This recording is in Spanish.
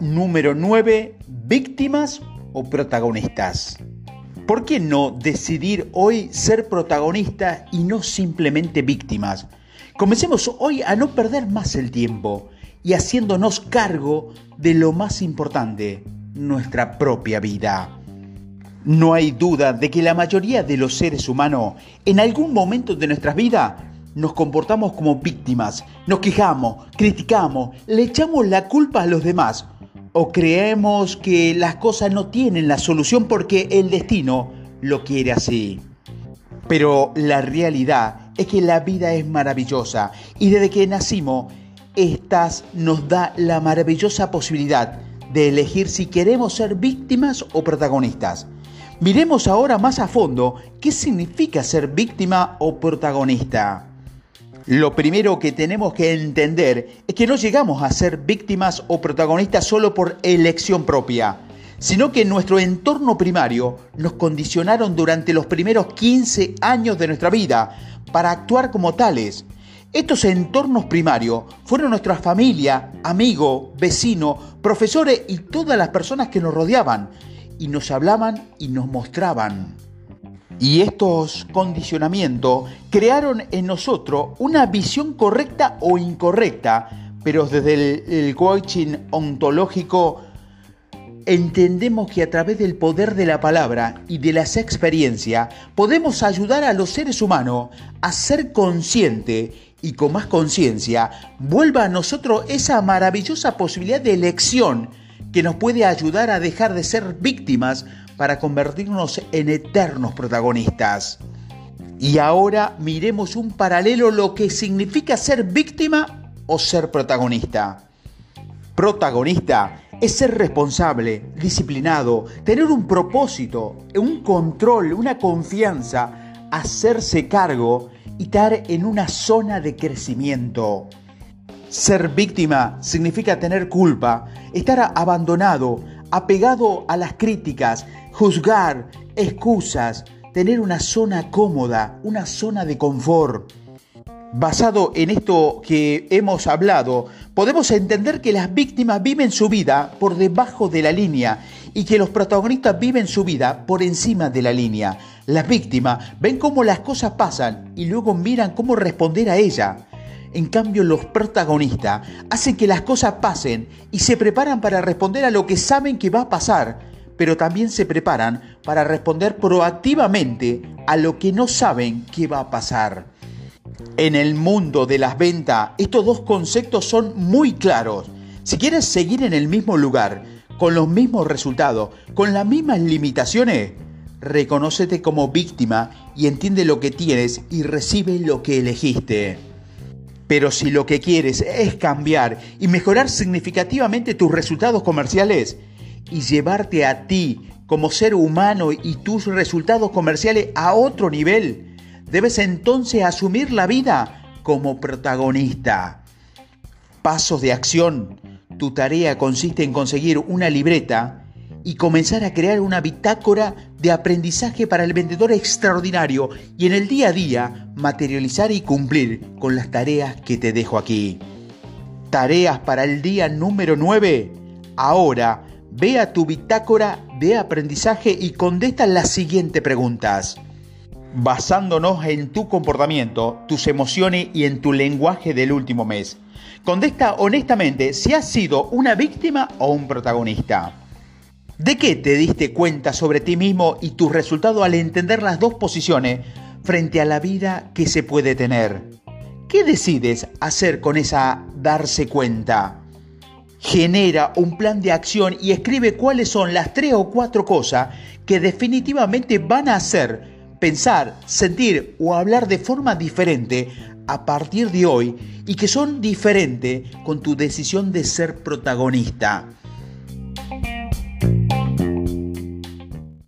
Número 9, víctimas o protagonistas. ¿Por qué no decidir hoy ser protagonistas y no simplemente víctimas? Comencemos hoy a no perder más el tiempo y haciéndonos cargo de lo más importante, nuestra propia vida. No hay duda de que la mayoría de los seres humanos en algún momento de nuestras vidas nos comportamos como víctimas, nos quejamos, criticamos, le echamos la culpa a los demás o creemos que las cosas no tienen la solución porque el destino lo quiere así. Pero la realidad es que la vida es maravillosa y desde que nacimos, esta nos da la maravillosa posibilidad de elegir si queremos ser víctimas o protagonistas. Miremos ahora más a fondo qué significa ser víctima o protagonista. Lo primero que tenemos que entender es que no llegamos a ser víctimas o protagonistas solo por elección propia, sino que nuestro entorno primario nos condicionaron durante los primeros 15 años de nuestra vida para actuar como tales. Estos entornos primarios fueron nuestra familia, amigos, vecinos, profesores y todas las personas que nos rodeaban y nos hablaban y nos mostraban. Y estos condicionamientos crearon en nosotros una visión correcta o incorrecta, pero desde el, coaching ontológico entendemos que a través del poder de la palabra y de las experiencias podemos ayudar a los seres humanos a ser conscientes y con más conciencia vuelva a nosotros esa maravillosa posibilidad de elección que nos puede ayudar a dejar de ser víctimas para convertirnos en eternos protagonistas. Y ahora miremos un paralelo lo que significa ser víctima o ser protagonista. Protagonista es ser responsable, disciplinado, tener un propósito, un control, una confianza, hacerse cargo y estar en una zona de crecimiento. Ser víctima significa tener culpa, estar abandonado, apegado a las críticas, juzgar, excusas, tener una zona cómoda, una zona de confort. Basado en esto que hemos hablado, podemos entender que las víctimas viven su vida por debajo de la línea y que los protagonistas viven su vida por encima de la línea. Las víctimas ven cómo las cosas pasan y luego miran cómo responder a ella. En cambio, los protagonistas hacen que las cosas pasen y se preparan para responder a lo que saben que va a pasar, pero también se preparan para responder proactivamente a lo que no saben que va a pasar. En el mundo de las ventas, estos dos conceptos son muy claros. Si quieres seguir en el mismo lugar, con los mismos resultados, con las mismas limitaciones, reconócete como víctima y entiende lo que tienes y recibe lo que elegiste. Pero si lo que quieres es cambiar y mejorar significativamente tus resultados comerciales y llevarte a ti como ser humano y tus resultados comerciales a otro nivel, debes entonces asumir la vida como protagonista. Pasos de acción. Tu tarea consiste en conseguir una libreta y comenzar a crear una bitácora de aprendizaje para el vendedor extraordinario y en el día a día materializar y cumplir con las tareas que te dejo aquí. Tareas para el día número 9. Ahora ve a tu bitácora de aprendizaje y contesta las siguientes preguntas. Basándonos en tu comportamiento, tus emociones y en tu lenguaje del último mes. Contesta honestamente si has sido una víctima o un protagonista. ¿De qué te diste cuenta sobre ti mismo y tus resultados al entender las dos posiciones frente a la vida que se puede tener? ¿Qué decides hacer con esa darse cuenta? Genera un plan de acción y escribe cuáles son las tres o cuatro cosas que definitivamente van a hacer pensar, sentir o hablar de forma diferente a partir de hoy y que son diferentes con tu decisión de ser protagonista.